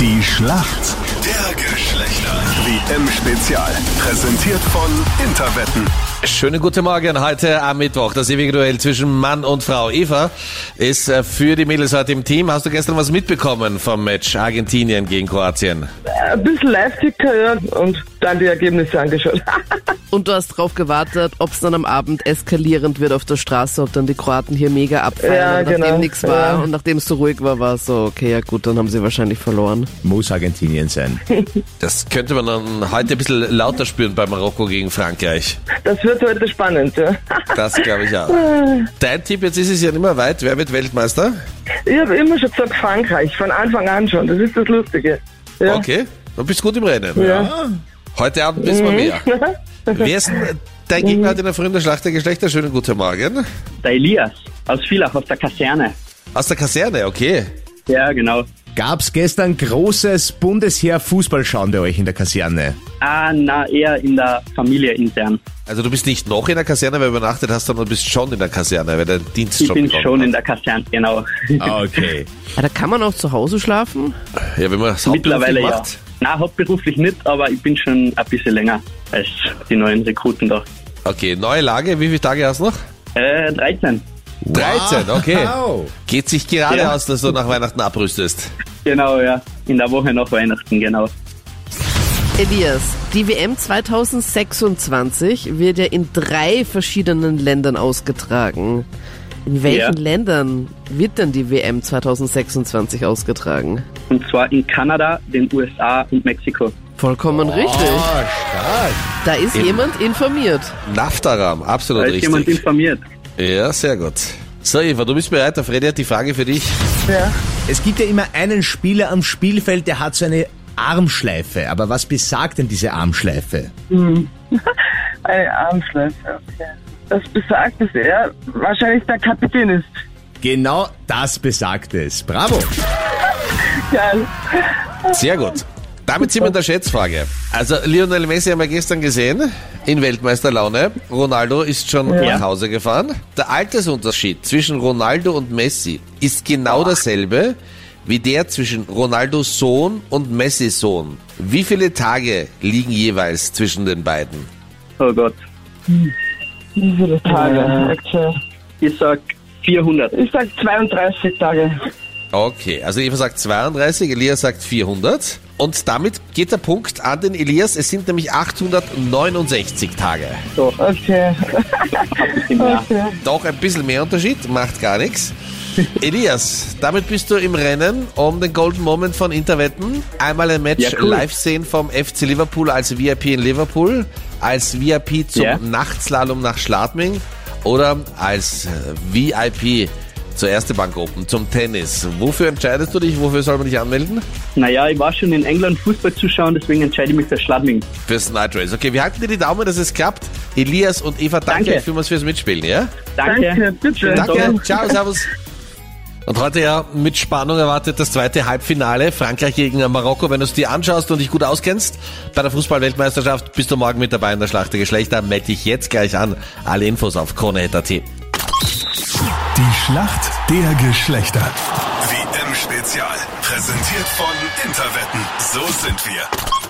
Die Schlacht der Geschlechter. WM-Spezial. Präsentiert von Interwetten. Schönen guten Morgen heute am Mittwoch. Das ewige Duell zwischen Mann und Frau. Eva ist äh, für die Mädels heute im Team. Hast du gestern was mitbekommen vom Match Argentinien gegen Kroatien? Ein bisschen Live-Ticker, ja, und dann die Ergebnisse angeschaut. Und du hast drauf gewartet, ob es dann am Abend eskalierend wird auf der Straße, ob dann die Kroaten hier mega abfallen. Ja, und nachdem genau. nichts war Ja. und nachdem es so ruhig war, war es so, okay, ja gut, dann haben sie wahrscheinlich verloren. Muss Argentinien sein. Das könnte man dann heute ein bisschen lauter spüren bei Marokko gegen Frankreich. Das wird heute spannend, ja. Das glaube ich auch. Dein Tipp, jetzt ist es ja nicht mehr weit. Wer wird Weltmeister? Ich habe immer schon gesagt Frankreich, von Anfang an schon. Das ist das Lustige. Ja. Okay, du bist gut im Rennen. Ja. Heute Abend wissen wir mehr. Wer ist dein Gegner heute in der frühen der Schlacht der Geschlechter? Schönen guten Morgen. Der Elias aus Villach, aus der Kaserne. Aus der Kaserne, okay. Ja, genau. Gab's gestern großes Bundesheer-Fußballschauen bei euch in der Kaserne? Ah, na, eher in der Familie intern. Also du bist nicht noch in der Kaserne, weil du übernachtet hast, sondern du bist schon in der Kaserne, weil dein Dienst Ich schon bin begonnen schon hat. in der Kaserne, genau. Okay. Ja, da kann man auch zu Hause schlafen? Ja, wenn man das Mittlerweile ja. macht. Na, hauptberuflich nicht, aber ich bin schon ein bisschen länger als die neuen Rekruten da. Okay, neue Lage. Wie viele Tage hast du noch? Äh, 13. 13, okay. Wow. Geht sich gerade Ja. aus, dass du nach Weihnachten abrüstest. Genau, ja. In der Woche nach Weihnachten, genau. Elias, die WM 2026 wird ja in drei verschiedenen Ländern ausgetragen. In welchen Ja. Ländern wird denn die WM 2026 ausgetragen? Und zwar in Kanada, den USA und Mexiko. Vollkommen richtig. Ah, stark. Da ist In- jemand informiert. NAFTA-Raum, absolut Da ist jemand richtig. informiert. Ja, sehr gut. So, Eva, du bist bereit. Der Freddy hat die Frage für dich. Ja. Es gibt ja immer einen Spieler am Spielfeld, der hat so eine Armschleife. Aber was besagt denn diese Armschleife? Eine Armschleife, okay. Das besagt, dass er wahrscheinlich der Kapitän ist. Genau das besagt es. Bravo. Geil. Sehr gut. Damit sind wir in der Schätzfrage. Also Lionel Messi haben wir gestern gesehen, in Weltmeisterlaune. Ronaldo ist schon nach Hause gefahren. Der Altersunterschied zwischen Ronaldo und Messi ist genau dasselbe wie der zwischen Ronaldos Sohn und Messis Sohn. Wie viele Tage liegen jeweils zwischen den beiden? Oh Gott. Wie viele Tage? Ich sag 400. Ich sag 32 Tage. Okay, also Eva sagt 32, Elias sagt 400. Und damit geht der Punkt an den Elias. Es sind nämlich 869 Tage. So, Okay. okay. Doch ein bisschen mehr Unterschied, macht gar nichts. Elias, damit bist du im Rennen um den Golden Moment von Interwetten. Einmal ein Match Ja, cool. live sehen vom FC Liverpool als VIP in Liverpool, als VIP zum Ja. Nachtslalom nach Schladming oder als VIP zur Erste Bank Open, zum Tennis. Wofür entscheidest du dich? Wofür soll man dich anmelden? Naja, ich war schon in England Fußball zuschauen, deswegen entscheide ich mich für Schladming. Fürs Night Race. Okay, wir halten dir die Daumen, dass es klappt. Elias und Eva, danke, Danke. vielmals fürs Mitspielen, ja? Danke. Danke, bitte. Danke, ciao, servus. Und heute ja mit Spannung erwartet das zweite Halbfinale Frankreich gegen Marokko. Wenn du es dir anschaust und dich gut auskennst bei der Fußball-Weltmeisterschaft, bist du morgen mit dabei in der Schlacht der Geschlechter. Melde dich jetzt gleich an. Alle Infos auf krone.at. Die Schlacht der Geschlechter. WM-Spezial. Präsentiert von Interwetten. So sind wir.